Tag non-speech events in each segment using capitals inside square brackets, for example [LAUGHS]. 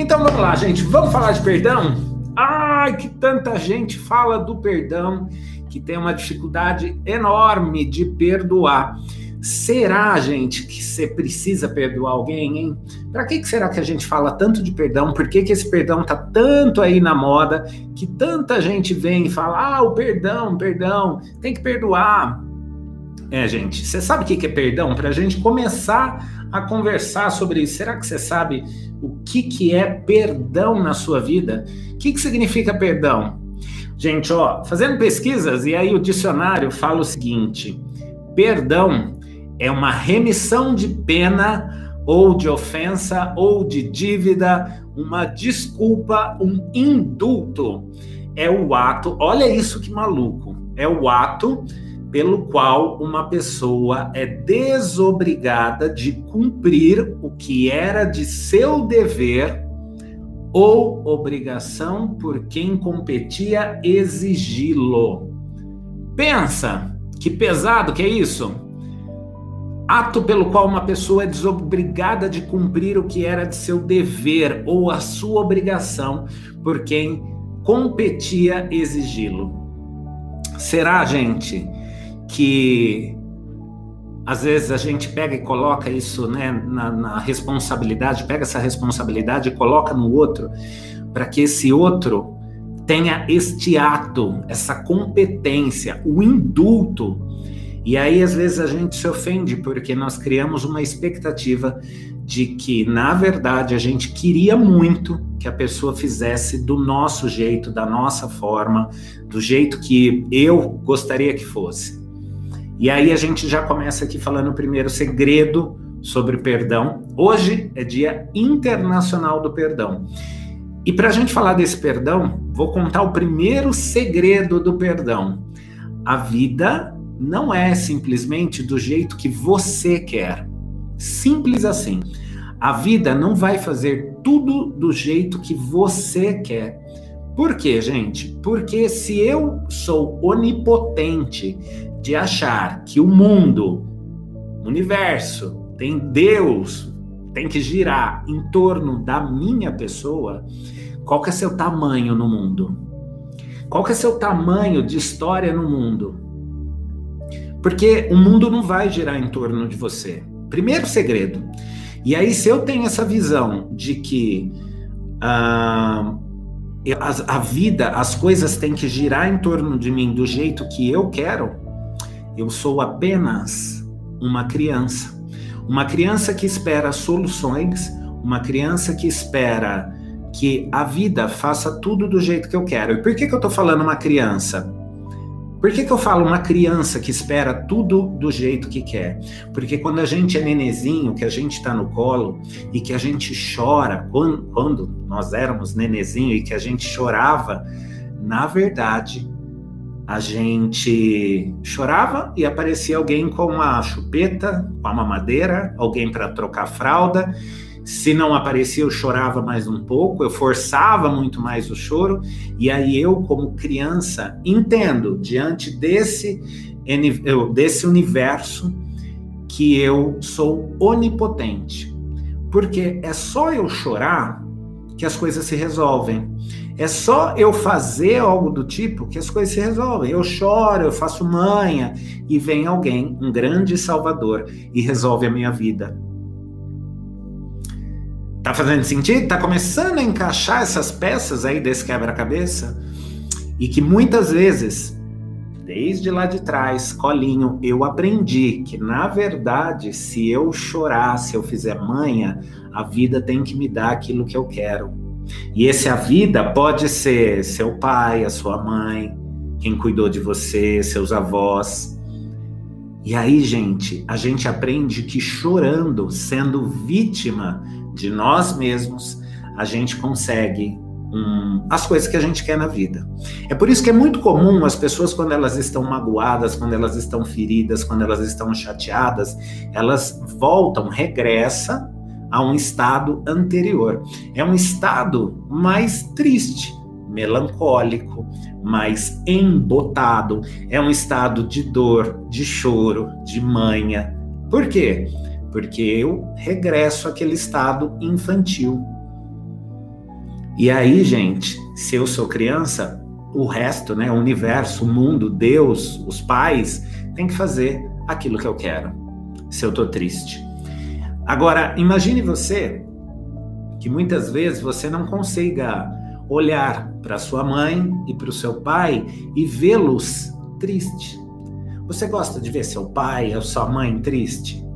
Então vamos lá, gente. Vamos falar de perdão? Ai, que tanta gente fala do perdão, que tem uma dificuldade enorme de perdoar. Será, gente, que você precisa perdoar alguém, hein? Para que, que será que a gente fala tanto de perdão? Por que, que esse perdão tá tanto aí na moda? Que tanta gente vem e fala: ah, o perdão, perdão, tem que perdoar. É, gente, você sabe o que, que é perdão? Para a gente começar a conversar sobre isso. Será que você sabe o que, que é perdão na sua vida? O que, que significa perdão? Gente, ó, fazendo pesquisas, e aí o dicionário fala o seguinte: perdão é uma remissão de pena ou de ofensa ou de dívida, uma desculpa, um indulto. É o ato, olha isso que maluco, é o ato pelo qual uma pessoa é desobrigada de cumprir o que era de seu dever ou obrigação por quem competia exigi-lo. Pensa, que pesado que é isso? ato pelo qual uma pessoa é desobrigada de cumprir o que era de seu dever ou a sua obrigação por quem competia exigi-lo. Será, gente, que às vezes a gente pega e coloca isso né, na, na responsabilidade, pega essa responsabilidade e coloca no outro, para que esse outro tenha este ato, essa competência, o indulto e aí, às vezes, a gente se ofende porque nós criamos uma expectativa de que, na verdade, a gente queria muito que a pessoa fizesse do nosso jeito, da nossa forma, do jeito que eu gostaria que fosse. E aí a gente já começa aqui falando o primeiro segredo sobre perdão. Hoje é Dia Internacional do Perdão. E para a gente falar desse perdão, vou contar o primeiro segredo do perdão. A vida não é simplesmente do jeito que você quer. Simples assim. A vida não vai fazer tudo do jeito que você quer. Por quê, gente? Porque se eu sou onipotente de achar que o mundo, o universo, tem Deus, tem que girar em torno da minha pessoa, qual que é seu tamanho no mundo? Qual que é seu tamanho de história no mundo? Porque o mundo não vai girar em torno de você. Primeiro segredo. E aí, se eu tenho essa visão de que uh, a, a vida, as coisas têm que girar em torno de mim do jeito que eu quero, eu sou apenas uma criança. Uma criança que espera soluções, uma criança que espera que a vida faça tudo do jeito que eu quero. E por que, que eu estou falando uma criança? Por que, que eu falo uma criança que espera tudo do jeito que quer? Porque quando a gente é nenezinho, que a gente está no colo e que a gente chora, quando, quando nós éramos nenezinho e que a gente chorava, na verdade, a gente chorava e aparecia alguém com uma chupeta, com uma mamadeira, alguém para trocar fralda se não aparecia, eu chorava mais um pouco, eu forçava muito mais o choro, e aí eu, como criança, entendo diante desse, desse universo que eu sou onipotente. Porque é só eu chorar que as coisas se resolvem. É só eu fazer algo do tipo que as coisas se resolvem. Eu choro, eu faço manha e vem alguém, um grande salvador, e resolve a minha vida. Tá fazendo sentido? Tá começando a encaixar essas peças aí desse quebra-cabeça? E que muitas vezes, desde lá de trás, colinho, eu aprendi que na verdade, se eu chorar, se eu fizer manha, a vida tem que me dar aquilo que eu quero. E esse a vida pode ser seu pai, a sua mãe, quem cuidou de você, seus avós. E aí, gente, a gente aprende que chorando, sendo vítima de nós mesmos, a gente consegue um, as coisas que a gente quer na vida. É por isso que é muito comum as pessoas, quando elas estão magoadas, quando elas estão feridas, quando elas estão chateadas, elas voltam, regressa a um estado anterior. É um estado mais triste, melancólico, mais embotado. É um estado de dor, de choro, de manha. Por quê? porque eu regresso àquele estado infantil. E aí, gente, se eu sou criança, o resto, né, o universo, o mundo, Deus, os pais, tem que fazer aquilo que eu quero. Se eu tô triste. Agora, imagine você que muitas vezes você não consiga olhar para sua mãe e para o seu pai e vê-los triste. Você gosta de ver seu pai ou sua mãe triste?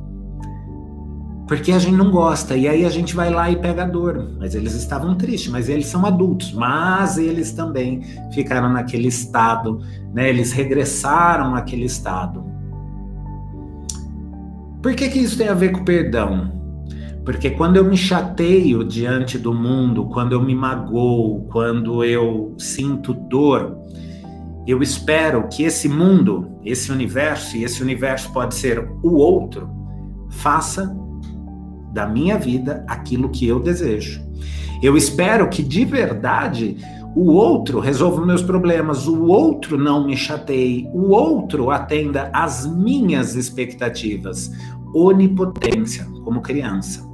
Porque a gente não gosta, e aí a gente vai lá e pega a dor. Mas eles estavam tristes, mas eles são adultos, mas eles também ficaram naquele estado, né? Eles regressaram àquele estado. Por que, que isso tem a ver com perdão? Porque quando eu me chateio diante do mundo, quando eu me magoo, quando eu sinto dor, eu espero que esse mundo, esse universo, e esse universo pode ser o outro, faça da minha vida aquilo que eu desejo. Eu espero que de verdade o outro resolva meus problemas, o outro não me chateie, o outro atenda às minhas expectativas. Onipotência, como criança.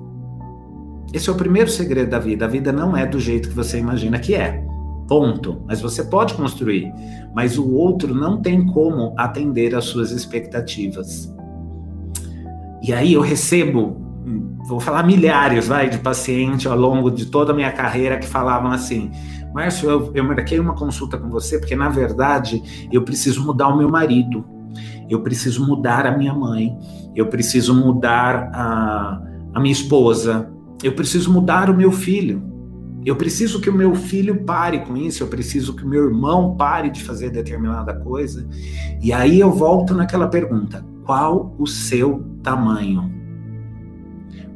Esse é o primeiro segredo da vida. A vida não é do jeito que você imagina que é. Ponto. Mas você pode construir. Mas o outro não tem como atender às suas expectativas. E aí eu recebo vou falar milhares, vai, de paciente ao longo de toda a minha carreira que falavam assim: Márcio, eu, eu marquei uma consulta com você porque, na verdade, eu preciso mudar o meu marido, eu preciso mudar a minha mãe, eu preciso mudar a, a minha esposa, eu preciso mudar o meu filho. Eu preciso que o meu filho pare com isso, eu preciso que o meu irmão pare de fazer determinada coisa. E aí eu volto naquela pergunta: qual o seu tamanho?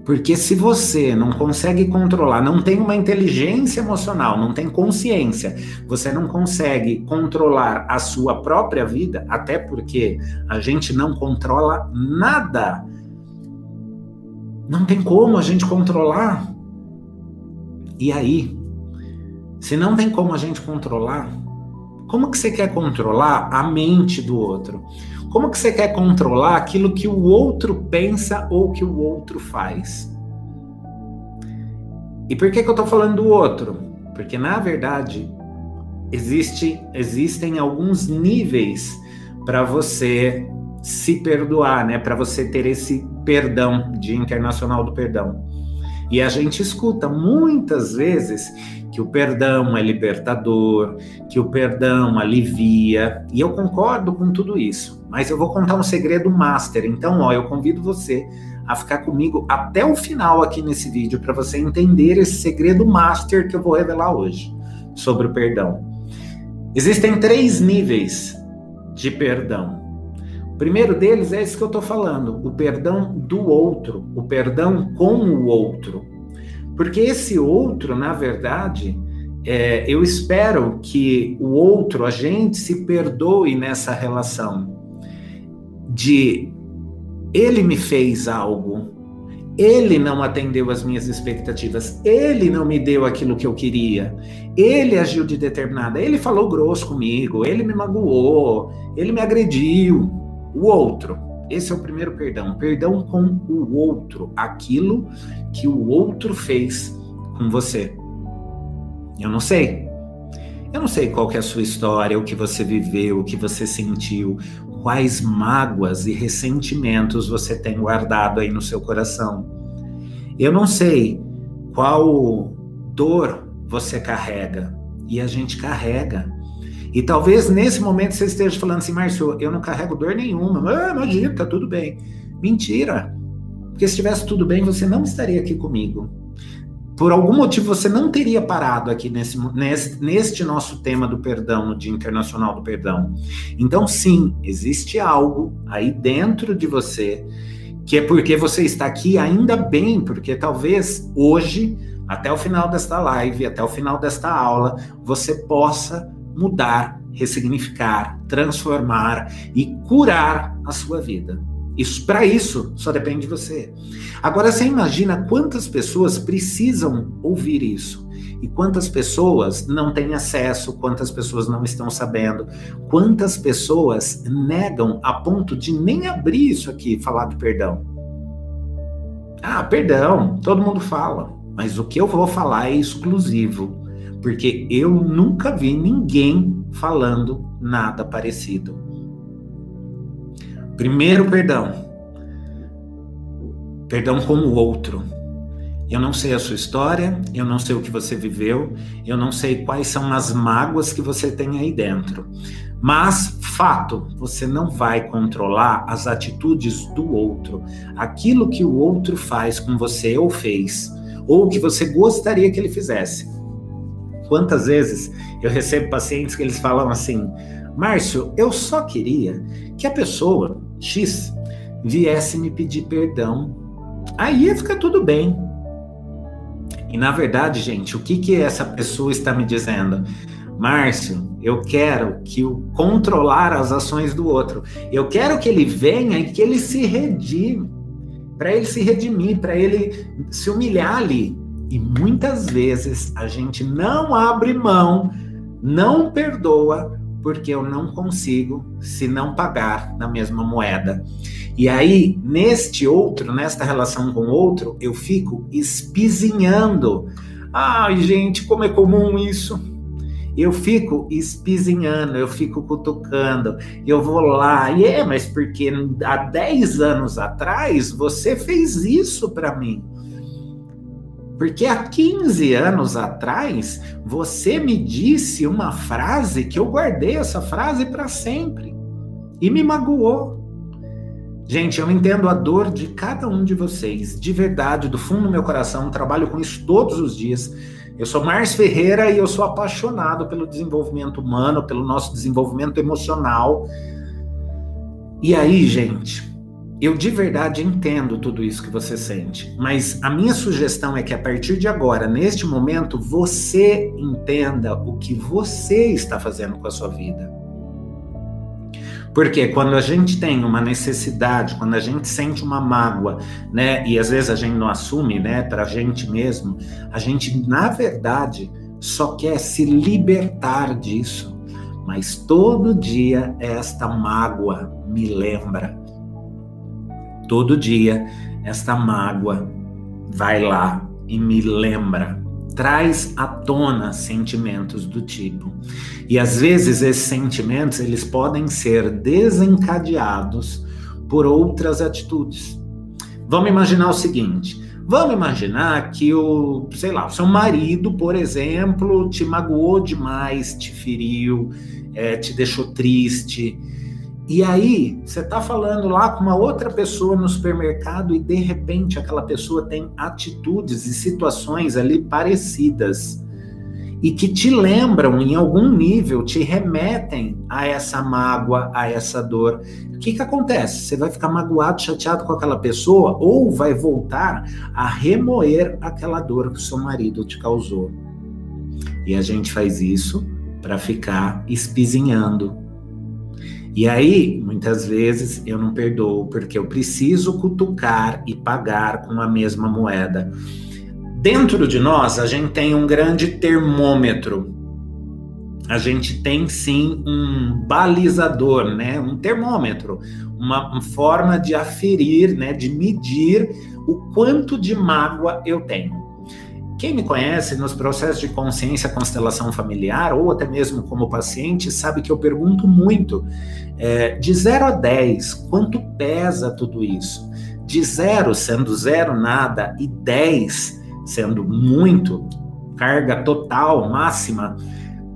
Porque se você não consegue controlar, não tem uma inteligência emocional, não tem consciência, você não consegue controlar a sua própria vida, até porque a gente não controla nada. Não tem como a gente controlar. E aí, se não tem como a gente controlar, como que você quer controlar a mente do outro? Como que você quer controlar aquilo que o outro pensa ou que o outro faz? E por que, que eu estou falando do outro? Porque, na verdade, existe, existem alguns níveis para você se perdoar, né? Para você ter esse perdão, Dia Internacional do Perdão. E a gente escuta muitas vezes que o perdão é libertador, que o perdão alivia, e eu concordo com tudo isso. Mas eu vou contar um segredo master. Então, ó, eu convido você a ficar comigo até o final aqui nesse vídeo para você entender esse segredo master que eu vou revelar hoje sobre o perdão. Existem três níveis de perdão. O primeiro deles é esse que eu estou falando, o perdão do outro, o perdão com o outro. Porque esse outro, na verdade, é, eu espero que o outro, a gente se perdoe nessa relação de ele me fez algo, ele não atendeu às minhas expectativas, ele não me deu aquilo que eu queria, ele agiu de determinada, ele falou grosso comigo, ele me magoou, ele me agrediu. O outro, esse é o primeiro perdão, perdão com o outro, aquilo que o outro fez com você. Eu não sei. Eu não sei qual é a sua história, o que você viveu, o que você sentiu, quais mágoas e ressentimentos você tem guardado aí no seu coração. Eu não sei qual dor você carrega, e a gente carrega. E talvez nesse momento você esteja falando assim, Márcio, eu não carrego dor nenhuma. Ah, imagina, tá tudo bem. Mentira. Porque se estivesse tudo bem, você não estaria aqui comigo. Por algum motivo você não teria parado aqui nesse, nesse, neste nosso tema do perdão, no Dia Internacional do Perdão. Então, sim, existe algo aí dentro de você que é porque você está aqui ainda bem, porque talvez hoje, até o final desta live, até o final desta aula, você possa mudar, ressignificar, transformar e curar a sua vida. Isso para isso só depende de você. Agora você imagina quantas pessoas precisam ouvir isso e quantas pessoas não têm acesso, quantas pessoas não estão sabendo, quantas pessoas negam a ponto de nem abrir isso aqui, falar do perdão. Ah, perdão, todo mundo fala, mas o que eu vou falar é exclusivo porque eu nunca vi ninguém falando nada parecido. Primeiro perdão. Perdão com o outro. Eu não sei a sua história, eu não sei o que você viveu, eu não sei quais são as mágoas que você tem aí dentro. Mas, fato, você não vai controlar as atitudes do outro, aquilo que o outro faz com você ou fez, ou que você gostaria que ele fizesse. Quantas vezes eu recebo pacientes que eles falam assim: Márcio, eu só queria que a pessoa X viesse me pedir perdão. Aí ia ficar tudo bem. E na verdade, gente, o que que essa pessoa está me dizendo? Márcio, eu quero que o controlar as ações do outro. Eu quero que ele venha e que ele se redime, para ele se redimir, para ele se humilhar ali. E muitas vezes a gente não abre mão, não perdoa, porque eu não consigo se não pagar na mesma moeda. E aí, neste outro, nesta relação com o outro, eu fico espizinhando. Ai, gente, como é comum isso. Eu fico espizinhando, eu fico cutucando, eu vou lá, e é, mas porque há 10 anos atrás você fez isso para mim. Porque há 15 anos atrás você me disse uma frase que eu guardei essa frase para sempre e me magoou. Gente, eu entendo a dor de cada um de vocês, de verdade, do fundo do meu coração, trabalho com isso todos os dias. Eu sou Márcio Ferreira e eu sou apaixonado pelo desenvolvimento humano, pelo nosso desenvolvimento emocional. E aí, gente, eu de verdade entendo tudo isso que você sente, mas a minha sugestão é que a partir de agora, neste momento, você entenda o que você está fazendo com a sua vida. Porque quando a gente tem uma necessidade, quando a gente sente uma mágoa, né, e às vezes a gente não assume, né, para a gente mesmo, a gente na verdade só quer se libertar disso. Mas todo dia esta mágoa me lembra. Todo dia esta mágoa vai lá e me lembra traz à tona sentimentos do tipo. E às vezes esses sentimentos eles podem ser desencadeados por outras atitudes. Vamos imaginar o seguinte: vamos imaginar que o, sei lá, o seu marido, por exemplo, te magoou demais, te feriu, é, te deixou triste e aí, você está falando lá com uma outra pessoa no supermercado e de repente aquela pessoa tem atitudes e situações ali parecidas e que te lembram em algum nível, te remetem a essa mágoa, a essa dor. O que, que acontece? Você vai ficar magoado, chateado com aquela pessoa ou vai voltar a remoer aquela dor que o seu marido te causou. E a gente faz isso para ficar espizinhando e aí, muitas vezes, eu não perdoo, porque eu preciso cutucar e pagar com a mesma moeda. Dentro de nós, a gente tem um grande termômetro. A gente tem sim um balizador, né? Um termômetro, uma, forma de aferir, né? De medir o quanto de mágoa eu tenho. Quem me conhece nos processos de consciência, constelação familiar, ou até mesmo como paciente, sabe que eu pergunto muito: é, de 0 a 10, quanto pesa tudo isso? De 0 sendo zero nada e 10 sendo muito, carga total, máxima,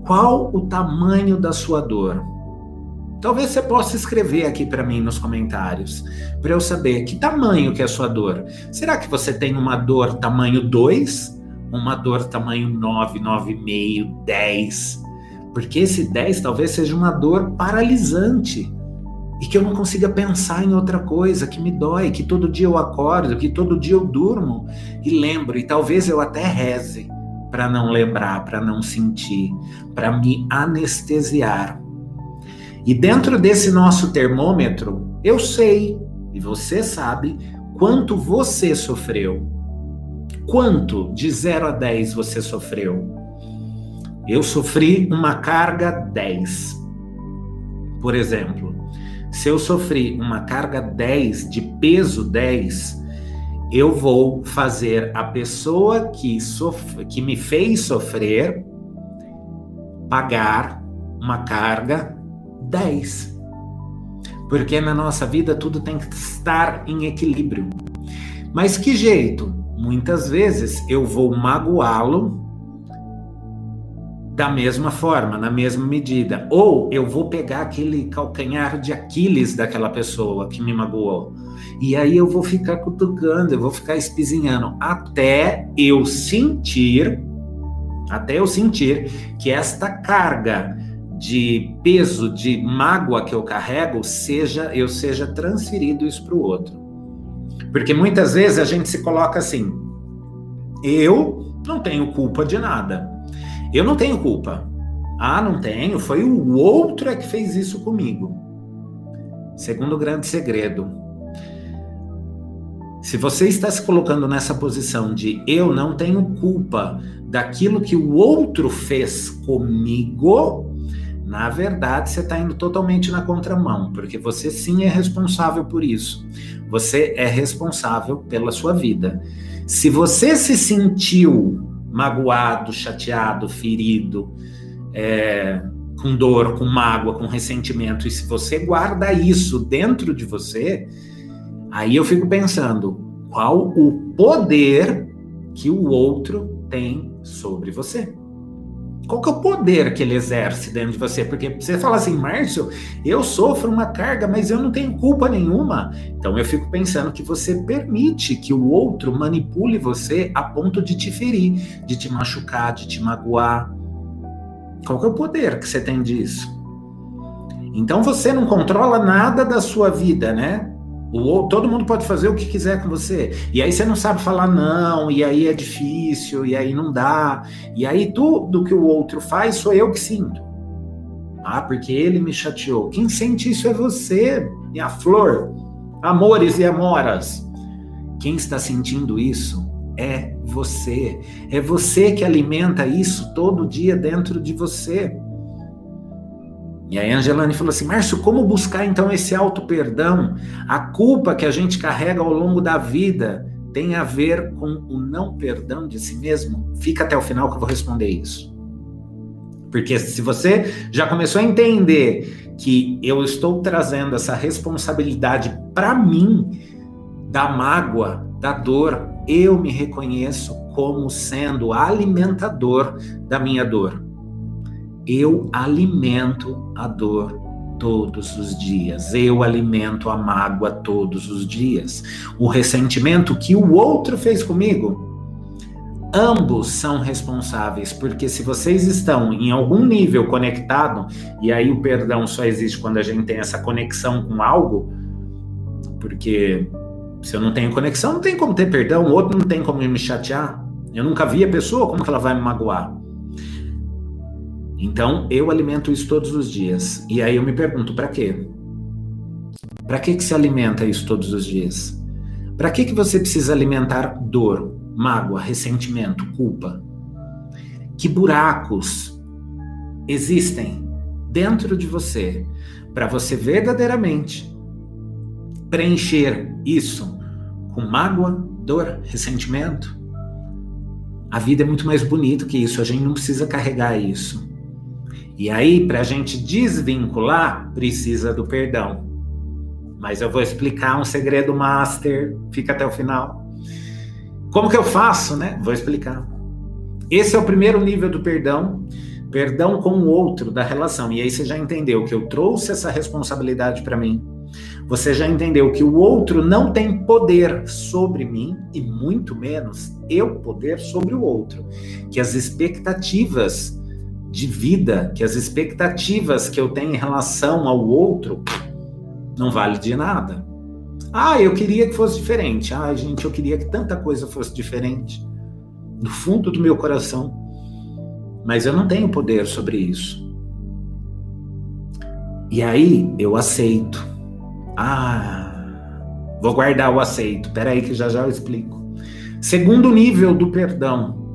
qual o tamanho da sua dor? Talvez você possa escrever aqui para mim nos comentários, para eu saber que tamanho que é a sua dor. Será que você tem uma dor tamanho 2 uma dor tamanho 9, 9,5, 10. Porque esse 10 talvez seja uma dor paralisante e que eu não consiga pensar em outra coisa, que me dói, que todo dia eu acordo, que todo dia eu durmo e lembro, e talvez eu até reze para não lembrar, para não sentir, para me anestesiar. E dentro desse nosso termômetro, eu sei, e você sabe, quanto você sofreu Quanto de 0 a 10 você sofreu? Eu sofri uma carga 10. Por exemplo, se eu sofri uma carga 10 de peso 10, eu vou fazer a pessoa que, sof que me fez sofrer pagar uma carga 10. Porque na nossa vida tudo tem que estar em equilíbrio. Mas que jeito? Muitas vezes eu vou magoá-lo da mesma forma, na mesma medida. Ou eu vou pegar aquele calcanhar de Aquiles daquela pessoa que me magoou. E aí eu vou ficar cutucando, eu vou ficar espizinhando até eu sentir, até eu sentir que esta carga de peso, de mágoa que eu carrego, seja eu seja transferido isso para o outro. Porque muitas vezes a gente se coloca assim: eu não tenho culpa de nada. Eu não tenho culpa. Ah, não tenho, foi o outro é que fez isso comigo. Segundo grande segredo. Se você está se colocando nessa posição de eu não tenho culpa daquilo que o outro fez comigo, na verdade, você está indo totalmente na contramão, porque você sim é responsável por isso. Você é responsável pela sua vida. Se você se sentiu magoado, chateado, ferido, é, com dor, com mágoa, com ressentimento, e se você guarda isso dentro de você, aí eu fico pensando qual o poder que o outro tem sobre você. Qual que é o poder que ele exerce dentro de você? Porque você fala assim, Márcio, eu sofro uma carga, mas eu não tenho culpa nenhuma. Então eu fico pensando que você permite que o outro manipule você a ponto de te ferir, de te machucar, de te magoar. Qual que é o poder que você tem disso? Então você não controla nada da sua vida, né? Todo mundo pode fazer o que quiser com você. E aí você não sabe falar não, e aí é difícil, e aí não dá. E aí tudo que o outro faz sou eu que sinto. Ah, porque ele me chateou. Quem sente isso é você, minha flor. Amores e amoras. Quem está sentindo isso é você. É você que alimenta isso todo dia dentro de você. E aí Angelane falou assim: Márcio, como buscar então esse auto-perdão? A culpa que a gente carrega ao longo da vida tem a ver com o não perdão de si mesmo? Fica até o final que eu vou responder isso. Porque se você já começou a entender que eu estou trazendo essa responsabilidade para mim, da mágoa, da dor, eu me reconheço como sendo alimentador da minha dor eu alimento a dor todos os dias, eu alimento a mágoa todos os dias. O ressentimento que o outro fez comigo, ambos são responsáveis, porque se vocês estão em algum nível conectado, e aí o perdão só existe quando a gente tem essa conexão com algo, porque se eu não tenho conexão, não tem como ter perdão, o outro não tem como me chatear. Eu nunca vi a pessoa, como que ela vai me magoar? Então, eu alimento isso todos os dias. E aí eu me pergunto, para quê? Para que que se alimenta isso todos os dias? Para que que você precisa alimentar dor, mágoa, ressentimento, culpa? Que buracos existem dentro de você para você verdadeiramente preencher isso com mágoa, dor, ressentimento? A vida é muito mais bonita que isso, a gente não precisa carregar isso. E aí, para a gente desvincular, precisa do perdão. Mas eu vou explicar um segredo master, fica até o final. Como que eu faço, né? Vou explicar. Esse é o primeiro nível do perdão, perdão com o outro da relação. E aí você já entendeu que eu trouxe essa responsabilidade para mim. Você já entendeu que o outro não tem poder sobre mim e muito menos eu poder sobre o outro. Que as expectativas de vida, que as expectativas que eu tenho em relação ao outro não vale de nada. Ah, eu queria que fosse diferente. Ah, gente, eu queria que tanta coisa fosse diferente. No fundo do meu coração. Mas eu não tenho poder sobre isso. E aí eu aceito. Ah, vou guardar o aceito. Peraí que já já eu explico. Segundo nível do perdão,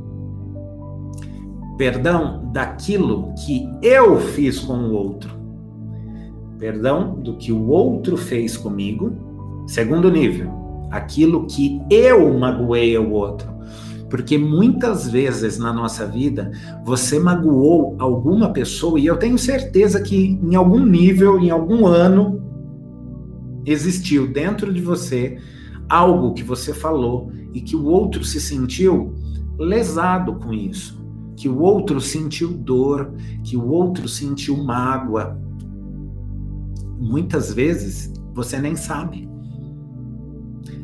Perdão daquilo que eu fiz com o outro. Perdão do que o outro fez comigo. Segundo nível, aquilo que eu magoei o outro. Porque muitas vezes na nossa vida você magoou alguma pessoa e eu tenho certeza que em algum nível, em algum ano, existiu dentro de você algo que você falou e que o outro se sentiu lesado com isso, que o outro sentiu dor, que o outro sentiu mágoa. Muitas vezes você nem sabe.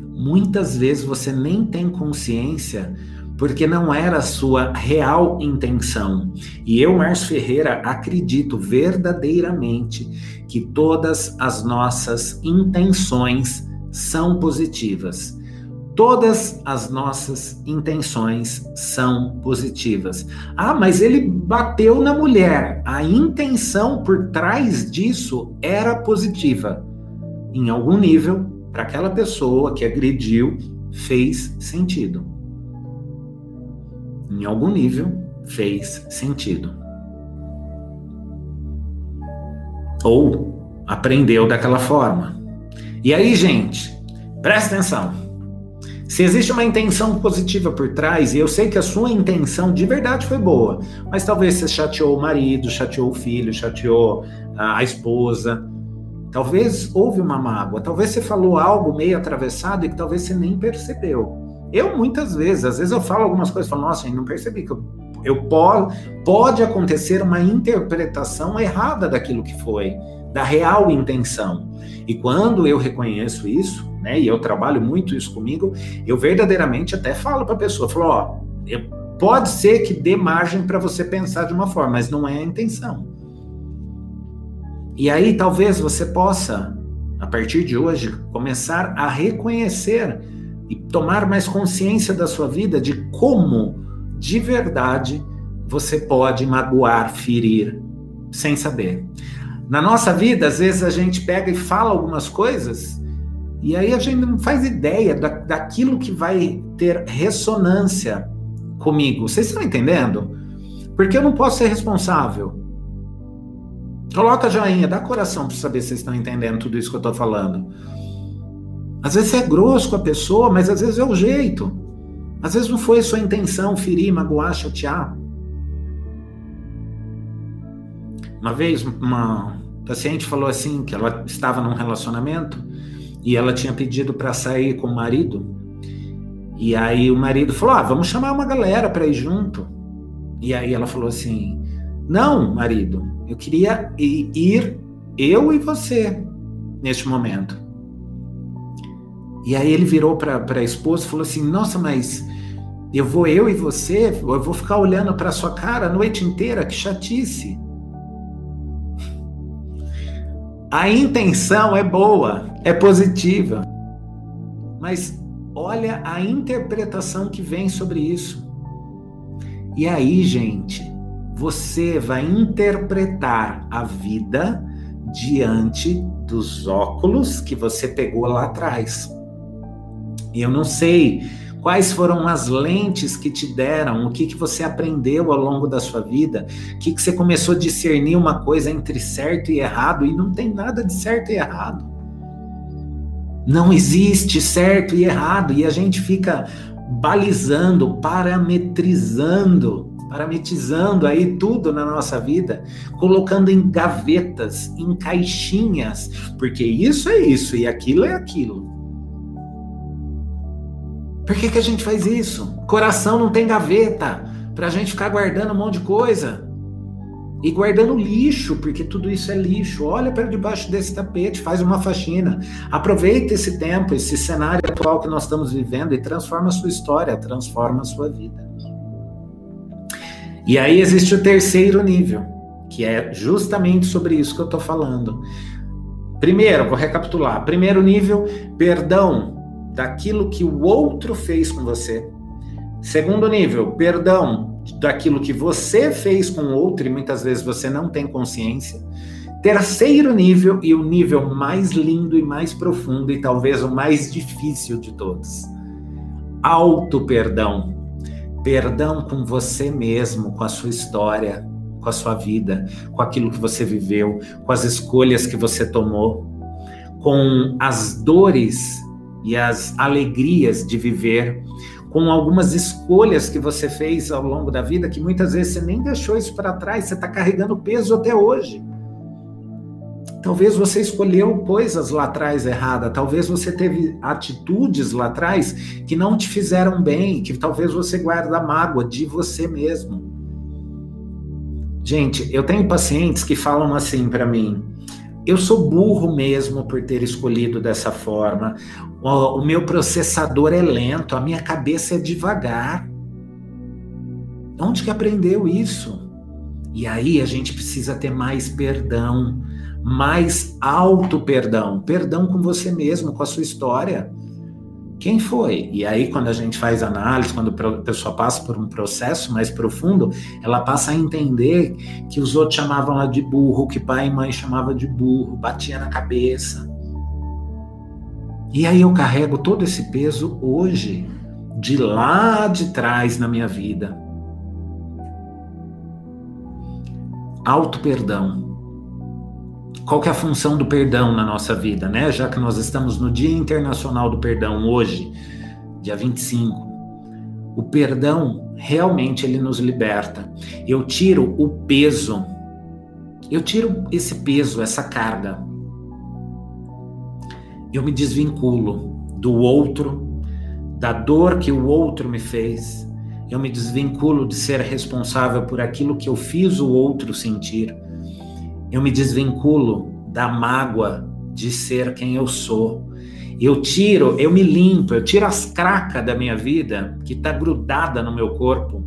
Muitas vezes você nem tem consciência porque não era a sua real intenção. E eu, Márcio Ferreira, acredito verdadeiramente que todas as nossas intenções são positivas. Todas as nossas intenções são positivas. Ah, mas ele bateu na mulher. A intenção por trás disso era positiva. Em algum nível, para aquela pessoa que agrediu, fez sentido em algum nível, fez sentido. Ou aprendeu daquela forma. E aí, gente, presta atenção. Se existe uma intenção positiva por trás, e eu sei que a sua intenção de verdade foi boa, mas talvez você chateou o marido, chateou o filho, chateou a esposa, talvez houve uma mágoa, talvez você falou algo meio atravessado e que talvez você nem percebeu. Eu muitas vezes, às vezes eu falo algumas coisas, falo, nossa, não percebi que eu, eu pode acontecer uma interpretação errada daquilo que foi, da real intenção. E quando eu reconheço isso, né, e eu trabalho muito isso comigo, eu verdadeiramente até falo para a pessoa, falo, ó, eu, pode ser que dê margem para você pensar de uma forma, mas não é a intenção. E aí talvez você possa, a partir de hoje, começar a reconhecer e tomar mais consciência da sua vida de como, de verdade, você pode magoar, ferir, sem saber. Na nossa vida, às vezes a gente pega e fala algumas coisas e aí a gente não faz ideia da, daquilo que vai ter ressonância comigo. Vocês estão entendendo? Porque eu não posso ser responsável. Coloca joinha, dá coração para saber se vocês estão entendendo tudo isso que eu estou falando. Às vezes é grosso com a pessoa, mas às vezes é o jeito. Às vezes não foi sua intenção ferir, magoar, chatear. Uma vez, uma paciente falou assim que ela estava num relacionamento e ela tinha pedido para sair com o marido. E aí o marido falou: "Ah, vamos chamar uma galera para ir junto". E aí ela falou assim: "Não, marido, eu queria ir eu e você neste momento". E aí ele virou para a esposa e falou assim: Nossa, mas eu vou eu e você, eu vou ficar olhando para sua cara a noite inteira, que chatice. A intenção é boa, é positiva, mas olha a interpretação que vem sobre isso. E aí, gente, você vai interpretar a vida diante dos óculos que você pegou lá atrás. E eu não sei quais foram as lentes que te deram, o que, que você aprendeu ao longo da sua vida, o que, que você começou a discernir uma coisa entre certo e errado, e não tem nada de certo e errado. Não existe certo e errado, e a gente fica balizando, parametrizando, parametrizando aí tudo na nossa vida, colocando em gavetas, em caixinhas, porque isso é isso e aquilo é aquilo. Por que, que a gente faz isso? Coração não tem gaveta para a gente ficar guardando um monte de coisa. E guardando lixo, porque tudo isso é lixo. Olha para debaixo desse tapete, faz uma faxina. Aproveita esse tempo, esse cenário atual que nós estamos vivendo e transforma a sua história, transforma a sua vida. E aí existe o terceiro nível, que é justamente sobre isso que eu estou falando. Primeiro, vou recapitular. Primeiro nível, perdão daquilo que o outro fez com você. Segundo nível, perdão daquilo que você fez com o outro e muitas vezes você não tem consciência. Terceiro nível e o nível mais lindo e mais profundo e talvez o mais difícil de todos. Auto perdão. Perdão com você mesmo, com a sua história, com a sua vida, com aquilo que você viveu, com as escolhas que você tomou, com as dores e as alegrias de viver, com algumas escolhas que você fez ao longo da vida, que muitas vezes você nem deixou isso para trás, você está carregando peso até hoje. Talvez você escolheu coisas lá atrás errada, talvez você teve atitudes lá atrás que não te fizeram bem, que talvez você guarda mágoa de você mesmo. Gente, eu tenho pacientes que falam assim para mim: eu sou burro mesmo por ter escolhido dessa forma. O, o, meu processador é lento, a minha cabeça é devagar. Onde que aprendeu isso? E aí a gente precisa ter mais perdão, mais auto perdão, perdão com você mesmo, com a sua história. Quem foi? E aí, quando a gente faz análise, quando a pessoa passa por um processo mais profundo, ela passa a entender que os outros chamavam ela de burro, que pai e mãe chamavam de burro, batia na cabeça. E aí eu carrego todo esse peso hoje, de lá de trás na minha vida. Auto perdão qual que é a função do perdão na nossa vida, né? Já que nós estamos no Dia Internacional do Perdão hoje, dia 25. O perdão realmente ele nos liberta. Eu tiro o peso. Eu tiro esse peso, essa carga. Eu me desvinculo do outro, da dor que o outro me fez. Eu me desvinculo de ser responsável por aquilo que eu fiz o outro sentir eu me desvinculo da mágoa de ser quem eu sou. Eu tiro, eu me limpo, eu tiro as cracas da minha vida que está grudada no meu corpo.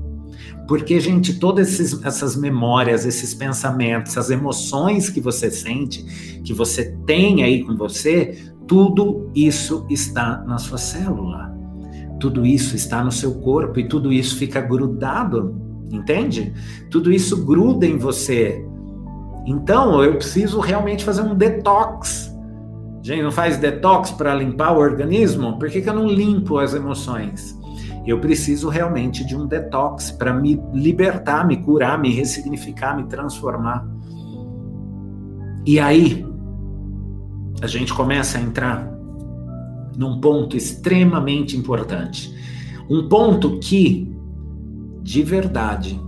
Porque, gente, todas esses, essas memórias, esses pensamentos, essas emoções que você sente, que você tem aí com você, tudo isso está na sua célula. Tudo isso está no seu corpo e tudo isso fica grudado, entende? Tudo isso gruda em você. Então, eu preciso realmente fazer um detox. Gente, não faz detox para limpar o organismo? Por que, que eu não limpo as emoções? Eu preciso realmente de um detox para me libertar, me curar, me ressignificar, me transformar. E aí, a gente começa a entrar num ponto extremamente importante. Um ponto que, de verdade,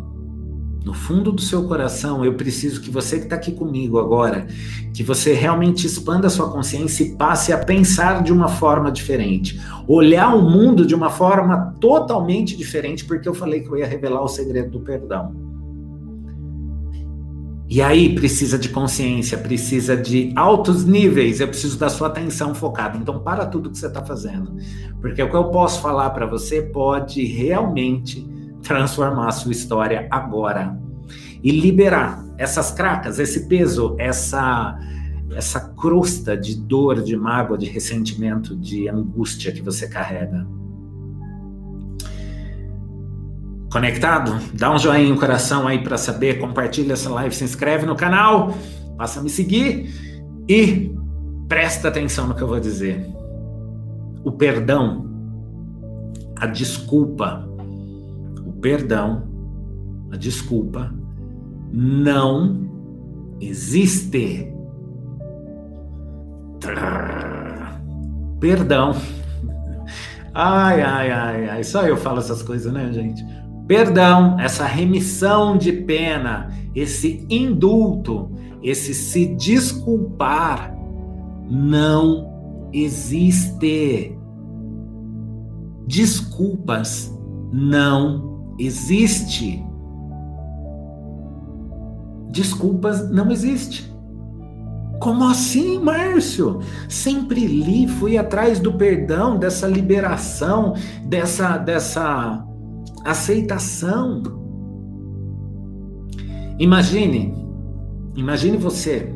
no fundo do seu coração, eu preciso que você que está aqui comigo agora, que você realmente expanda a sua consciência e passe a pensar de uma forma diferente. Olhar o mundo de uma forma totalmente diferente, porque eu falei que eu ia revelar o segredo do perdão. E aí precisa de consciência, precisa de altos níveis, eu preciso da sua atenção focada. Então para tudo que você está fazendo, porque o que eu posso falar para você pode realmente transformar a sua história agora e liberar essas cracas, esse peso, essa essa crosta de dor, de mágoa, de ressentimento, de angústia que você carrega. Conectado? Dá um joinha no coração aí para saber, compartilha essa live, se inscreve no canal, passa a me seguir e presta atenção no que eu vou dizer. O perdão, a desculpa, perdão, a desculpa, não existe. Perdão. Ai, ai, ai, ai. Só eu falo essas coisas, né, gente? Perdão, essa remissão de pena, esse indulto, esse se desculpar, não existe. Desculpas não existe. Desculpas não existe. Como assim, Márcio? Sempre li, fui atrás do perdão, dessa liberação, dessa dessa aceitação. Imagine, imagine você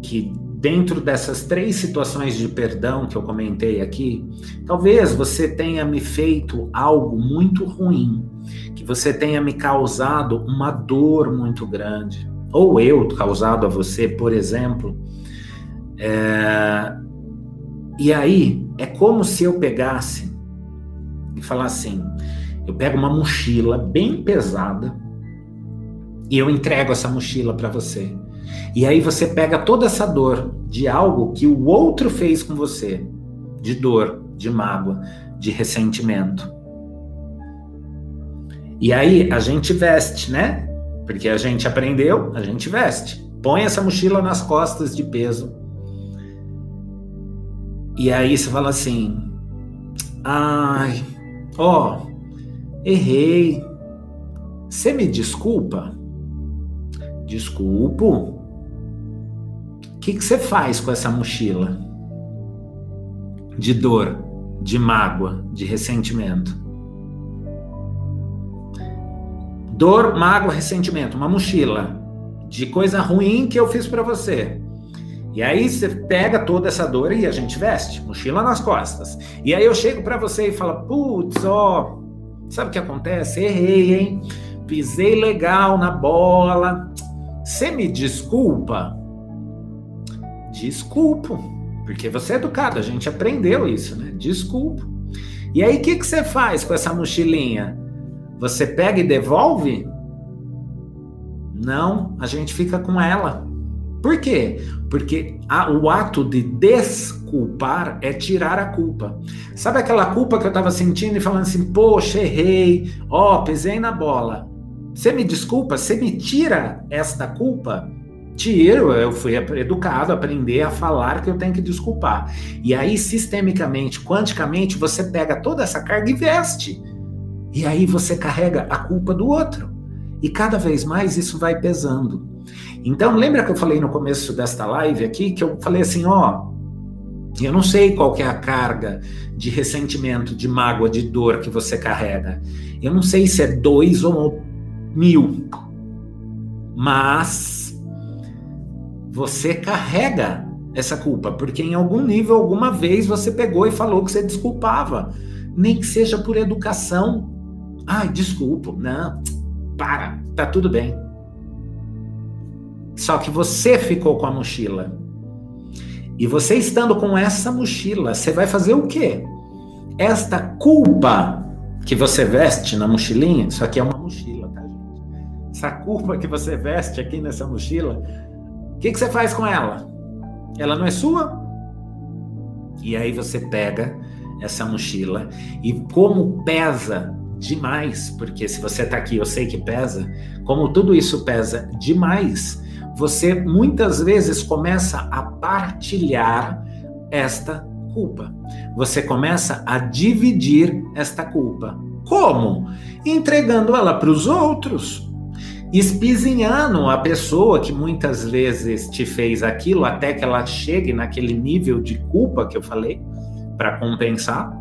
que dentro dessas três situações de perdão que eu comentei aqui, talvez você tenha me feito algo muito ruim, que você tenha me causado uma dor muito grande, ou eu causado a você, por exemplo. É... E aí é como se eu pegasse e falasse assim: eu pego uma mochila bem pesada e eu entrego essa mochila para você. E aí você pega toda essa dor de algo que o outro fez com você, de dor, de mágoa, de ressentimento. E aí a gente veste, né? Porque a gente aprendeu, a gente veste. Põe essa mochila nas costas de peso. E aí você fala assim: ai, ó, errei. Você me desculpa? Desculpo. O que, que você faz com essa mochila? De dor, de mágoa, de ressentimento. Dor, mágoa, ressentimento, uma mochila de coisa ruim que eu fiz para você. E aí você pega toda essa dor e a gente veste, mochila nas costas. E aí eu chego para você e falo: "Putz, ó, sabe o que acontece? Errei, hein? Pisei legal na bola. Você me desculpa?" Desculpo, porque você é educado, a gente aprendeu isso, né? Desculpo. E aí o que que você faz com essa mochilinha? Você pega e devolve? Não, a gente fica com ela. Por quê? Porque a, o ato de desculpar é tirar a culpa. Sabe aquela culpa que eu estava sentindo e falando assim, poxa, errei, ó, oh, pisei na bola. Você me desculpa, você me tira esta culpa? Tiro, eu fui educado a aprender a falar que eu tenho que desculpar. E aí, sistemicamente, quanticamente, você pega toda essa carga e veste. E aí você carrega a culpa do outro. E cada vez mais isso vai pesando. Então, lembra que eu falei no começo desta live aqui que eu falei assim, ó, eu não sei qual é a carga de ressentimento, de mágoa, de dor que você carrega. Eu não sei se é dois ou mil. Mas você carrega essa culpa, porque em algum nível, alguma vez, você pegou e falou que você desculpava. Nem que seja por educação. Ai, desculpa, não para, tá tudo bem. Só que você ficou com a mochila. E você estando com essa mochila, você vai fazer o quê? Esta culpa que você veste na mochilinha, isso aqui é uma mochila, tá, gente? Essa culpa que você veste aqui nessa mochila, que, que você faz com ela? Ela não é sua? E aí você pega essa mochila e como pesa demais, porque se você está aqui, eu sei que pesa, como tudo isso pesa demais, você muitas vezes começa a partilhar esta culpa. Você começa a dividir esta culpa. Como? Entregando ela para os outros. Espizinhando a pessoa que muitas vezes te fez aquilo até que ela chegue naquele nível de culpa que eu falei, para compensar.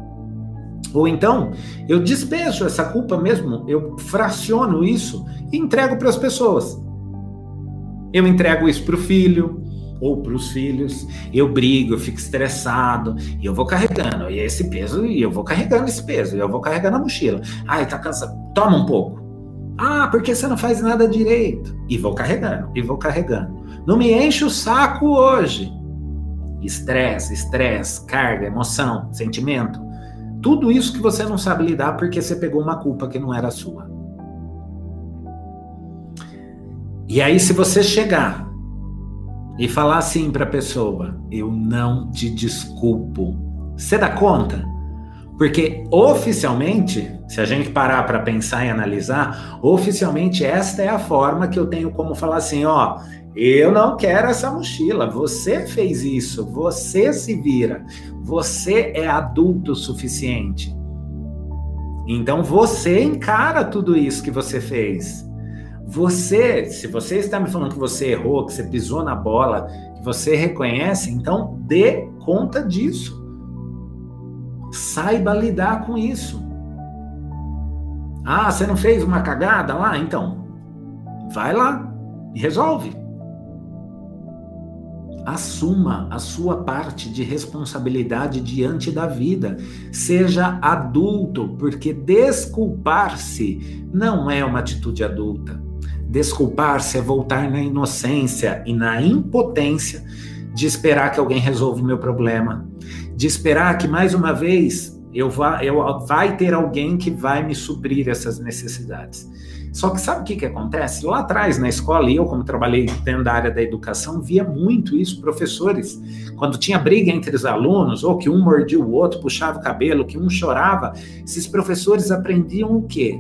Ou então, eu despejo essa culpa mesmo, eu fraciono isso e entrego para as pessoas. Eu entrego isso para o filho ou para os filhos, eu brigo, eu fico estressado, e eu vou carregando, e esse peso, e eu vou carregando esse peso, e eu vou carregando a mochila. Ai, tá cansado, toma um pouco. Ah, porque você não faz nada direito. E vou carregando, e vou carregando. Não me enche o saco hoje. Estresse, estresse, carga, emoção, sentimento. Tudo isso que você não sabe lidar porque você pegou uma culpa que não era sua. E aí, se você chegar e falar assim para a pessoa: Eu não te desculpo, você dá conta? Porque oficialmente, se a gente parar para pensar e analisar, oficialmente esta é a forma que eu tenho como falar assim: Ó, eu não quero essa mochila. Você fez isso, você se vira. Você é adulto o suficiente. Então você encara tudo isso que você fez. Você, se você está me falando que você errou, que você pisou na bola, que você reconhece, então dê conta disso. Saiba lidar com isso. Ah, você não fez uma cagada lá? Então, vai lá e resolve. Assuma a sua parte de responsabilidade diante da vida. Seja adulto, porque desculpar-se não é uma atitude adulta. Desculpar-se é voltar na inocência e na impotência de esperar que alguém resolva o meu problema, de esperar que mais uma vez eu vá, eu vai ter alguém que vai me suprir essas necessidades. Só que sabe o que, que acontece? Lá atrás, na escola, eu, como trabalhei dentro da área da educação, via muito isso, professores. Quando tinha briga entre os alunos, ou que um mordia o outro, puxava o cabelo, que um chorava, esses professores aprendiam o quê?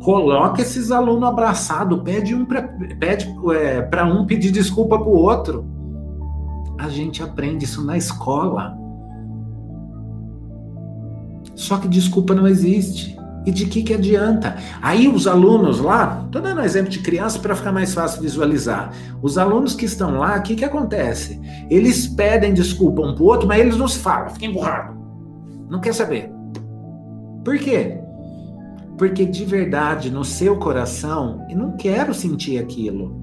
Coloca esses alunos abraçados, pede um para pede, é, um pedir desculpa para o outro. A gente aprende isso na escola. Só que desculpa não existe. E de que, que adianta? Aí os alunos lá, estou dando um exemplo de criança para ficar mais fácil visualizar. Os alunos que estão lá, o que, que acontece? Eles pedem desculpa um para o outro, mas eles não se falam, fica emburrado. Não quer saber. Por quê? Porque de verdade, no seu coração, eu não quero sentir aquilo.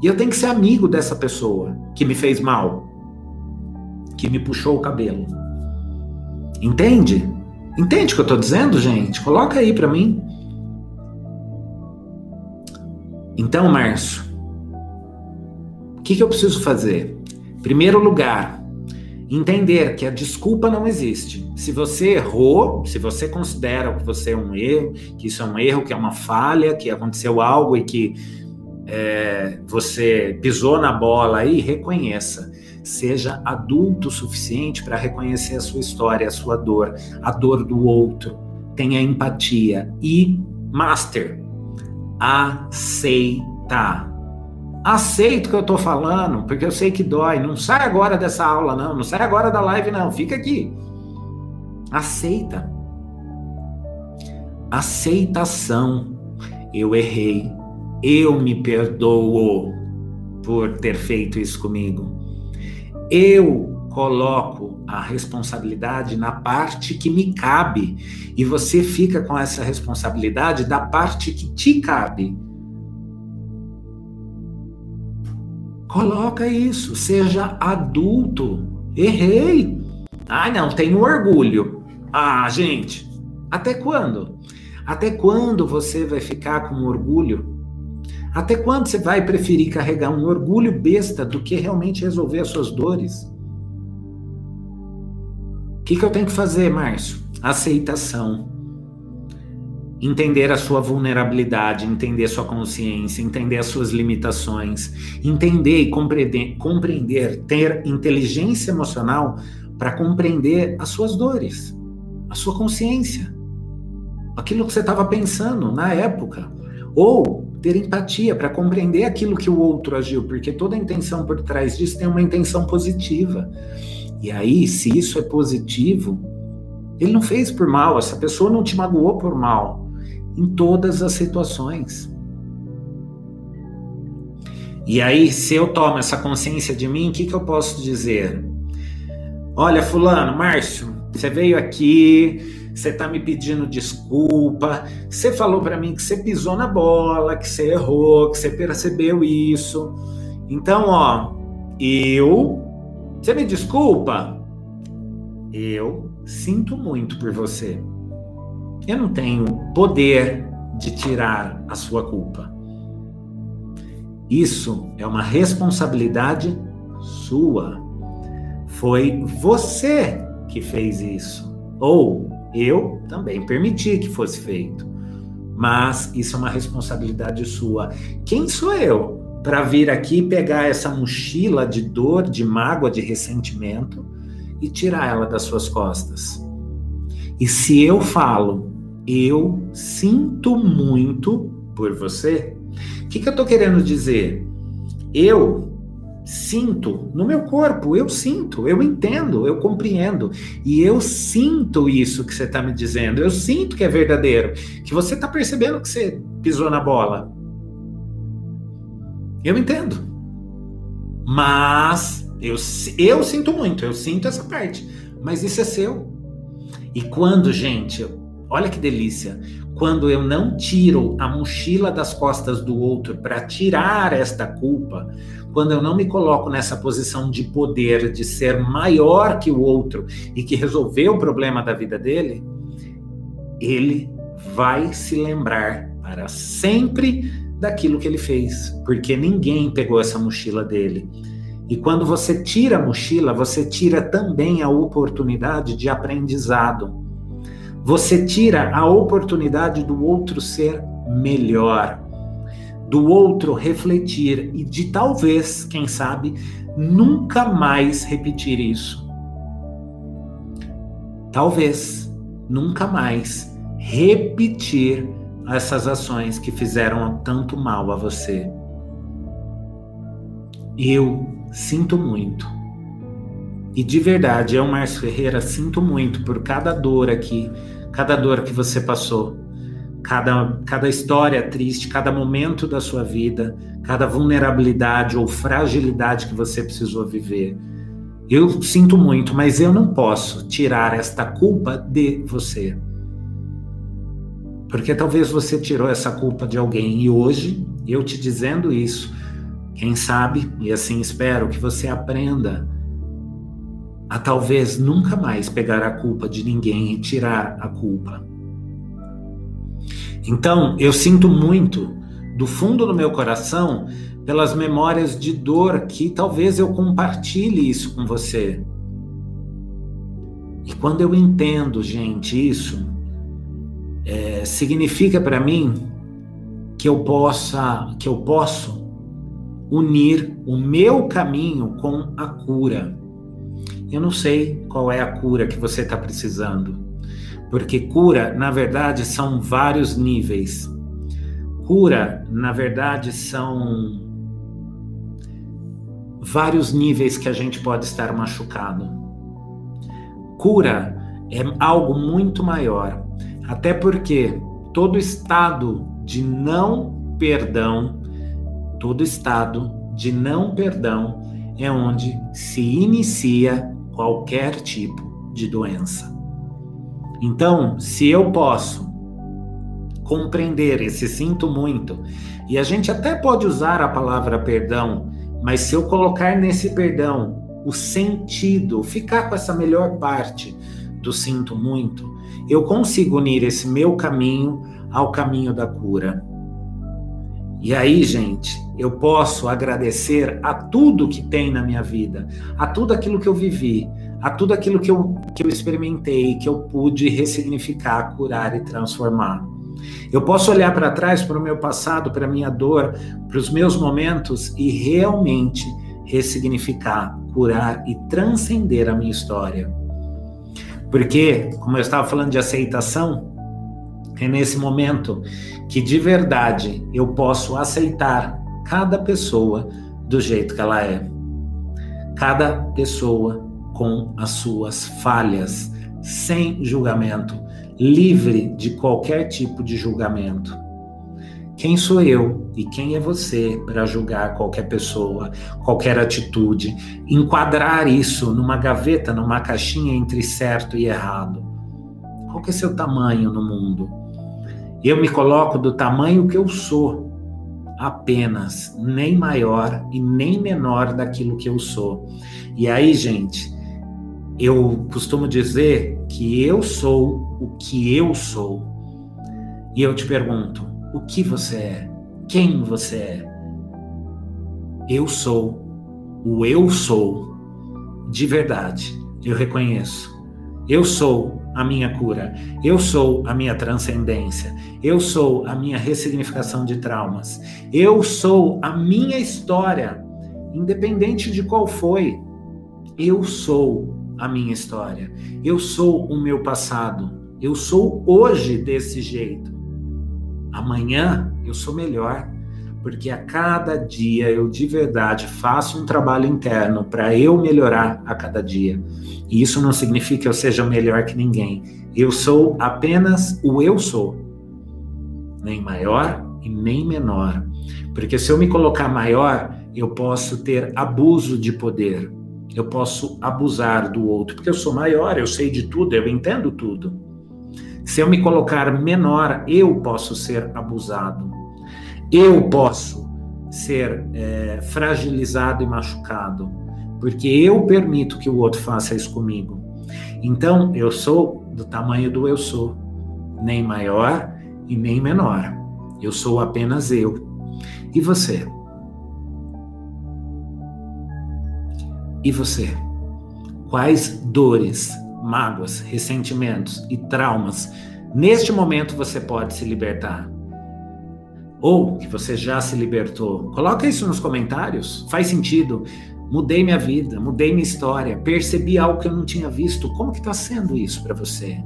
E eu tenho que ser amigo dessa pessoa que me fez mal, que me puxou o cabelo. Entende? Entende o que eu estou dizendo, gente? Coloca aí para mim. Então, Márcio, o que, que eu preciso fazer? Primeiro lugar, entender que a desculpa não existe. Se você errou, se você considera que você é um erro, que isso é um erro, que é uma falha, que aconteceu algo e que é, você pisou na bola aí, reconheça seja adulto o suficiente para reconhecer a sua história, a sua dor, a dor do outro, tenha empatia e, master, aceita. Aceito o que eu estou falando, porque eu sei que dói. Não sai agora dessa aula, não. Não sai agora da live, não. Fica aqui. Aceita. Aceitação. Eu errei. Eu me perdoo por ter feito isso comigo eu coloco a responsabilidade na parte que me cabe e você fica com essa responsabilidade da parte que te cabe. Coloca isso, seja adulto. Errei. Ah, não, tenho orgulho. Ah, gente, até quando? Até quando você vai ficar com orgulho? Até quando você vai preferir carregar um orgulho besta do que realmente resolver as suas dores? O que, que eu tenho que fazer, Márcio? Aceitação. Entender a sua vulnerabilidade, entender sua consciência, entender as suas limitações, entender e compreender, compreender ter inteligência emocional para compreender as suas dores, a sua consciência, aquilo que você estava pensando na época, ou ter empatia para compreender aquilo que o outro agiu, porque toda intenção por trás disso tem uma intenção positiva. E aí, se isso é positivo, ele não fez por mal, essa pessoa não te magoou por mal, em todas as situações. E aí, se eu tomo essa consciência de mim, o que, que eu posso dizer? Olha, Fulano, Márcio, você veio aqui, você está me pedindo desculpa, você falou para mim que você pisou na bola, que você errou, que você percebeu isso. Então, ó, eu. Você me desculpa? Eu sinto muito por você. Eu não tenho poder de tirar a sua culpa. Isso é uma responsabilidade sua. Foi você que fez isso. Ou eu também permiti que fosse feito. Mas isso é uma responsabilidade sua. Quem sou eu para vir aqui pegar essa mochila de dor, de mágoa, de ressentimento e tirar ela das suas costas? E se eu falo, eu sinto muito por você, o que, que eu estou querendo dizer? Eu sinto no meu corpo, eu sinto, eu entendo, eu compreendo. E eu sinto isso que você está me dizendo, eu sinto que é verdadeiro, que você está percebendo que você pisou na bola. Eu entendo. Mas eu, eu sinto muito, eu sinto essa parte. Mas isso é seu. E quando, gente, olha que delícia, quando eu não tiro a mochila das costas do outro para tirar esta culpa, quando eu não me coloco nessa posição de poder, de ser maior que o outro e que resolveu o problema da vida dele, ele vai se lembrar para sempre daquilo que ele fez, porque ninguém pegou essa mochila dele. E quando você tira a mochila, você tira também a oportunidade de aprendizado. Você tira a oportunidade do outro ser melhor do outro refletir e de talvez, quem sabe, nunca mais repetir isso. Talvez nunca mais repetir essas ações que fizeram tanto mal a você. Eu sinto muito. E de verdade, eu, Márcio Ferreira, sinto muito por cada dor aqui, cada dor que você passou, cada, cada história triste, cada momento da sua vida, cada vulnerabilidade ou fragilidade que você precisou viver. Eu sinto muito, mas eu não posso tirar esta culpa de você. Porque talvez você tirou essa culpa de alguém e hoje, eu te dizendo isso, quem sabe, e assim espero que você aprenda a talvez nunca mais pegar a culpa de ninguém e tirar a culpa. Então, eu sinto muito do fundo do meu coração pelas memórias de dor que talvez eu compartilhe isso com você. E quando eu entendo, gente, isso, é, significa para mim que eu possa, que eu posso unir o meu caminho com a cura. Eu não sei qual é a cura que você está precisando, porque cura, na verdade, são vários níveis. Cura, na verdade, são vários níveis que a gente pode estar machucado. Cura é algo muito maior, até porque todo estado de não perdão, todo estado de não perdão é onde se inicia qualquer tipo de doença. Então, se eu posso compreender esse sinto muito, e a gente até pode usar a palavra perdão mas se eu colocar nesse perdão o sentido, ficar com essa melhor parte do sinto muito, eu consigo unir esse meu caminho ao caminho da cura. E aí, gente, eu posso agradecer a tudo que tem na minha vida, a tudo aquilo que eu vivi, a tudo aquilo que eu, que eu experimentei, que eu pude ressignificar, curar e transformar. Eu posso olhar para trás, para o meu passado, para a minha dor, para os meus momentos e realmente ressignificar, curar e transcender a minha história. Porque, como eu estava falando de aceitação, é nesse momento que de verdade eu posso aceitar cada pessoa do jeito que ela é. Cada pessoa com as suas falhas, sem julgamento, livre de qualquer tipo de julgamento. Quem sou eu e quem é você para julgar qualquer pessoa, qualquer atitude, enquadrar isso numa gaveta, numa caixinha entre certo e errado? Qual que é seu tamanho no mundo? Eu me coloco do tamanho que eu sou, apenas, nem maior e nem menor daquilo que eu sou. E aí, gente, eu costumo dizer que eu sou o que eu sou. E eu te pergunto: o que você é? Quem você é? Eu sou o eu sou de verdade. Eu reconheço. Eu sou a minha cura. Eu sou a minha transcendência. Eu sou a minha ressignificação de traumas. Eu sou a minha história, independente de qual foi. Eu sou a minha história. Eu sou o meu passado. Eu sou hoje desse jeito. Amanhã eu sou melhor, porque a cada dia eu de verdade faço um trabalho interno para eu melhorar a cada dia. E isso não significa que eu seja melhor que ninguém. Eu sou apenas o eu sou. Nem maior e nem menor. Porque se eu me colocar maior, eu posso ter abuso de poder eu posso abusar do outro, porque eu sou maior, eu sei de tudo, eu entendo tudo. Se eu me colocar menor, eu posso ser abusado. Eu posso ser é, fragilizado e machucado, porque eu permito que o outro faça isso comigo. Então, eu sou do tamanho do eu sou, nem maior e nem menor. Eu sou apenas eu. E você? E você? Quais dores, mágoas, ressentimentos e traumas neste momento você pode se libertar? Ou que você já se libertou. Coloca isso nos comentários. Faz sentido? Mudei minha vida, mudei minha história, percebi algo que eu não tinha visto. Como que está sendo isso para você?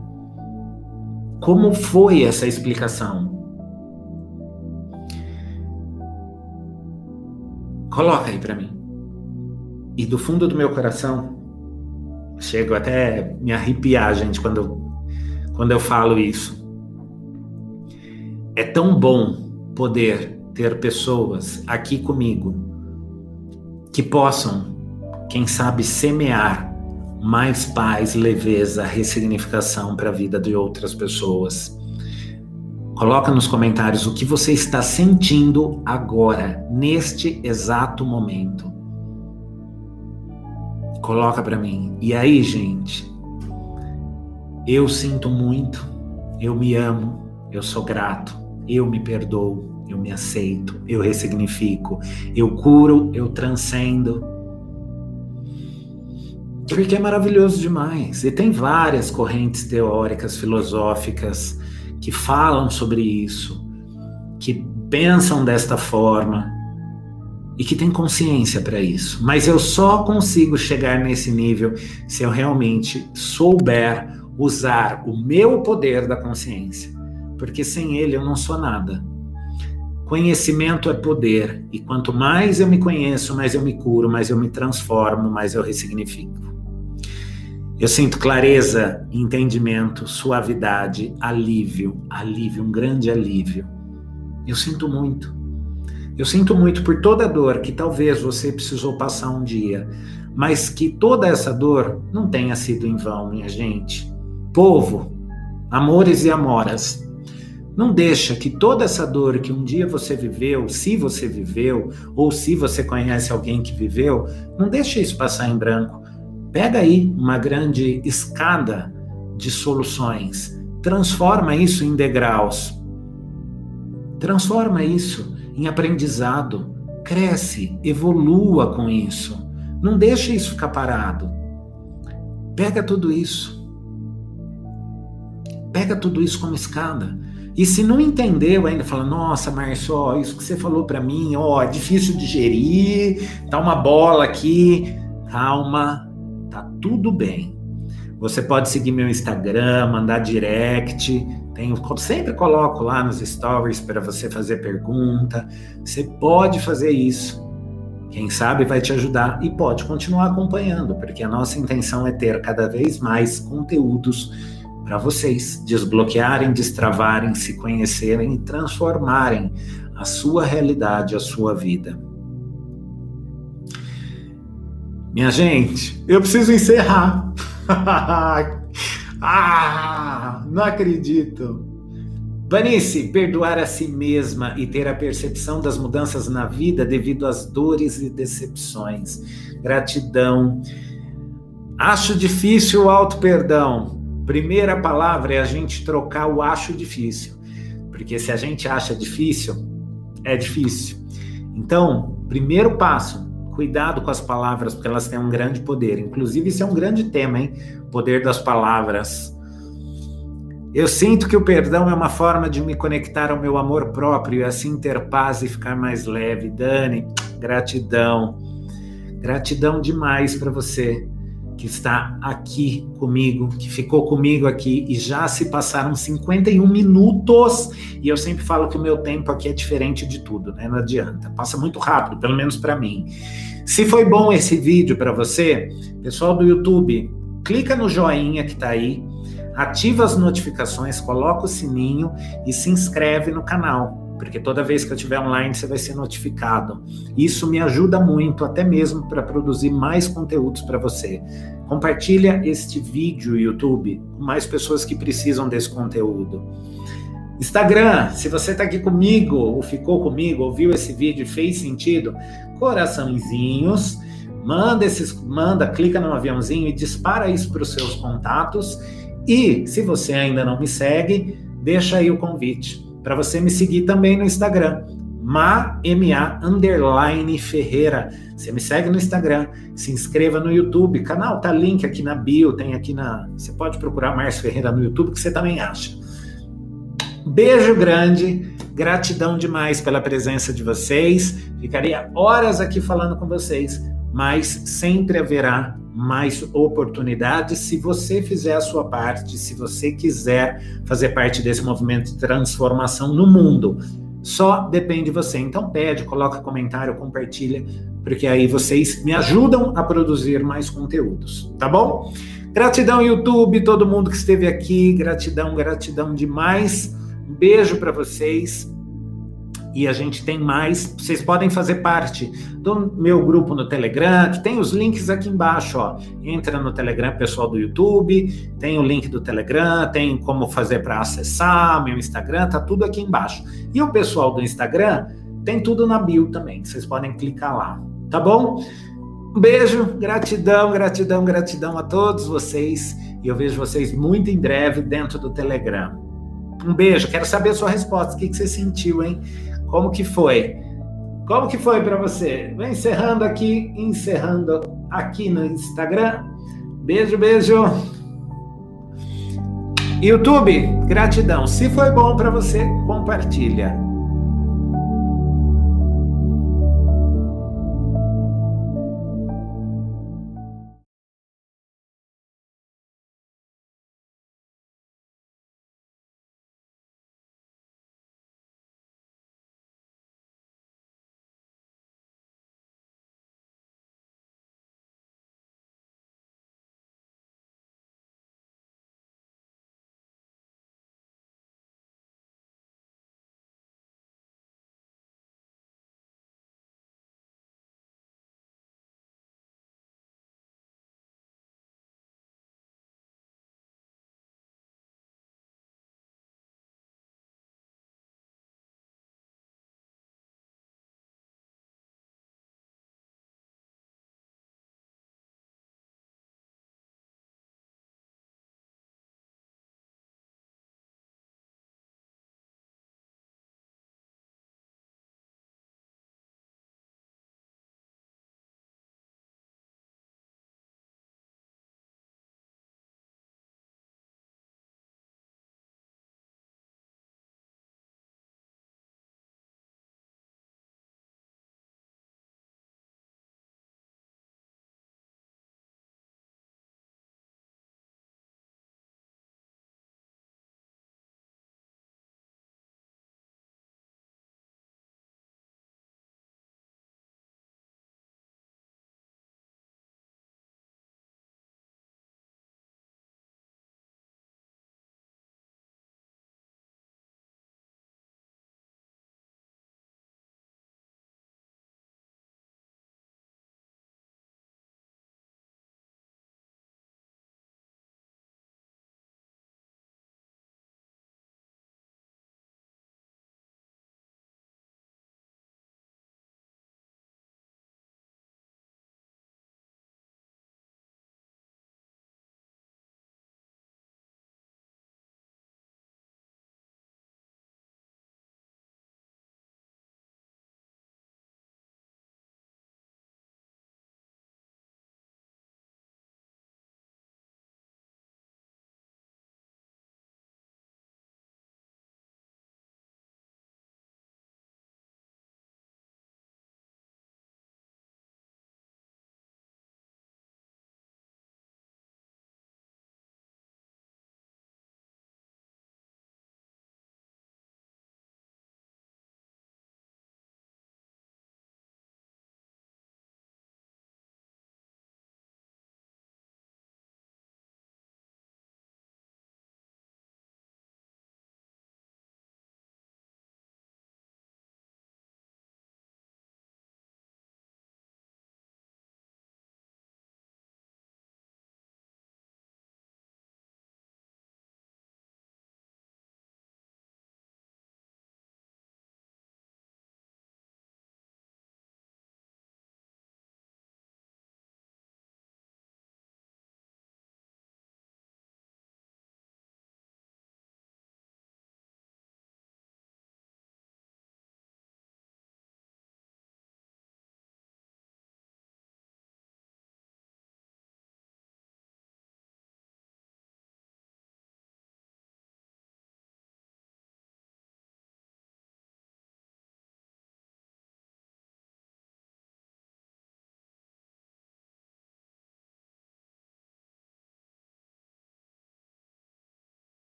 Como foi essa explicação? Coloca aí para mim. E do fundo do meu coração, chego até me arrepiar, gente, quando quando eu falo isso. É tão bom poder ter pessoas aqui comigo que possam, quem sabe, semear mais paz, leveza, ressignificação para a vida de outras pessoas. Coloca nos comentários o que você está sentindo agora, neste exato momento. Coloca para mim. E aí, gente? Eu sinto muito, eu me amo, eu sou grato, eu me perdoo, eu me aceito, eu ressignifico, eu curo, eu transcendo. Porque é maravilhoso demais. E tem várias correntes teóricas, filosóficas, que falam sobre isso, que pensam desta forma e que têm consciência para isso. Mas eu só consigo chegar nesse nível se eu realmente souber usar o meu poder da consciência, porque sem ele eu não sou nada. Conhecimento é poder, e quanto mais eu me conheço, mais eu me curo, mais eu me transformo, mais eu ressignifico. Eu sinto clareza, entendimento, suavidade, alívio, alívio, um grande alívio. Eu sinto muito. Eu sinto muito por toda dor que talvez você precisou passar um dia, mas que toda essa dor não tenha sido em vão, minha gente. Povo, amores e amoras, não deixa que toda essa dor que um dia você viveu, se você viveu, ou se você conhece alguém que viveu, não deixa isso passar em branco Pega aí uma grande escada de soluções, transforma isso em degraus, transforma isso em aprendizado, cresce, evolua com isso. Não deixa isso ficar parado. Pega tudo isso. Pega tudo isso como escada. E se não entendeu ainda, fala: Nossa, Márcio, ó, isso que você falou para mim, ó, é difícil digerir, tá uma bola aqui. Calma, tá tudo bem. Você pode seguir meu Instagram, mandar direct. Tenho, sempre coloco lá nos stories para você fazer pergunta. Você pode fazer isso. Quem sabe vai te ajudar e pode continuar acompanhando, porque a nossa intenção é ter cada vez mais conteúdos para vocês desbloquearem, destravarem, se conhecerem e transformarem a sua realidade, a sua vida. Minha gente, eu preciso encerrar. [LAUGHS] ah, não acredito. Vanice, perdoar a si mesma e ter a percepção das mudanças na vida devido às dores e decepções. Gratidão. Acho difícil o auto-perdão. Primeira palavra é a gente trocar o acho difícil. Porque se a gente acha difícil, é difícil. Então, primeiro passo, Cuidado com as palavras, porque elas têm um grande poder. Inclusive, isso é um grande tema, hein? Poder das palavras. Eu sinto que o perdão é uma forma de me conectar ao meu amor próprio e assim ter paz e ficar mais leve. Dani, gratidão. Gratidão demais para você que está aqui comigo, que ficou comigo aqui e já se passaram 51 minutos. E eu sempre falo que o meu tempo aqui é diferente de tudo, né? Não adianta. Passa muito rápido, pelo menos para mim. Se foi bom esse vídeo para você, pessoal do YouTube, clica no joinha que está aí, ativa as notificações, coloca o sininho e se inscreve no canal, porque toda vez que eu estiver online você vai ser notificado. Isso me ajuda muito, até mesmo para produzir mais conteúdos para você. Compartilha este vídeo YouTube com mais pessoas que precisam desse conteúdo. Instagram, se você está aqui comigo, ou ficou comigo, ouviu esse vídeo fez sentido, coraçãozinhos, manda esses, manda, clica no aviãozinho e dispara isso para os seus contatos. E se você ainda não me segue, deixa aí o convite para você me seguir também no Instagram, ma, M-A, underline Ferreira. Você me segue no Instagram, se inscreva no YouTube, canal tá link aqui na bio, tem aqui na, você pode procurar Márcio Ferreira no YouTube que você também acha. Beijo grande, gratidão demais pela presença de vocês. Ficaria horas aqui falando com vocês, mas sempre haverá mais oportunidades se você fizer a sua parte, se você quiser fazer parte desse movimento de transformação no mundo. Só depende de você. Então pede, coloca comentário, compartilha, porque aí vocês me ajudam a produzir mais conteúdos, tá bom? Gratidão YouTube, todo mundo que esteve aqui, gratidão, gratidão demais. Um beijo para vocês e a gente tem mais. Vocês podem fazer parte do meu grupo no Telegram, que tem os links aqui embaixo, ó. Entra no Telegram pessoal do YouTube, tem o link do Telegram, tem como fazer para acessar meu Instagram, tá tudo aqui embaixo. E o pessoal do Instagram tem tudo na bio também, vocês podem clicar lá, tá bom? Um beijo, gratidão, gratidão, gratidão a todos vocês e eu vejo vocês muito em breve dentro do Telegram. Um beijo, quero saber a sua resposta, o que, que você sentiu, hein? Como que foi? Como que foi para você? Vem encerrando aqui, encerrando aqui no Instagram. Beijo, beijo. YouTube, gratidão. Se foi bom para você, compartilha.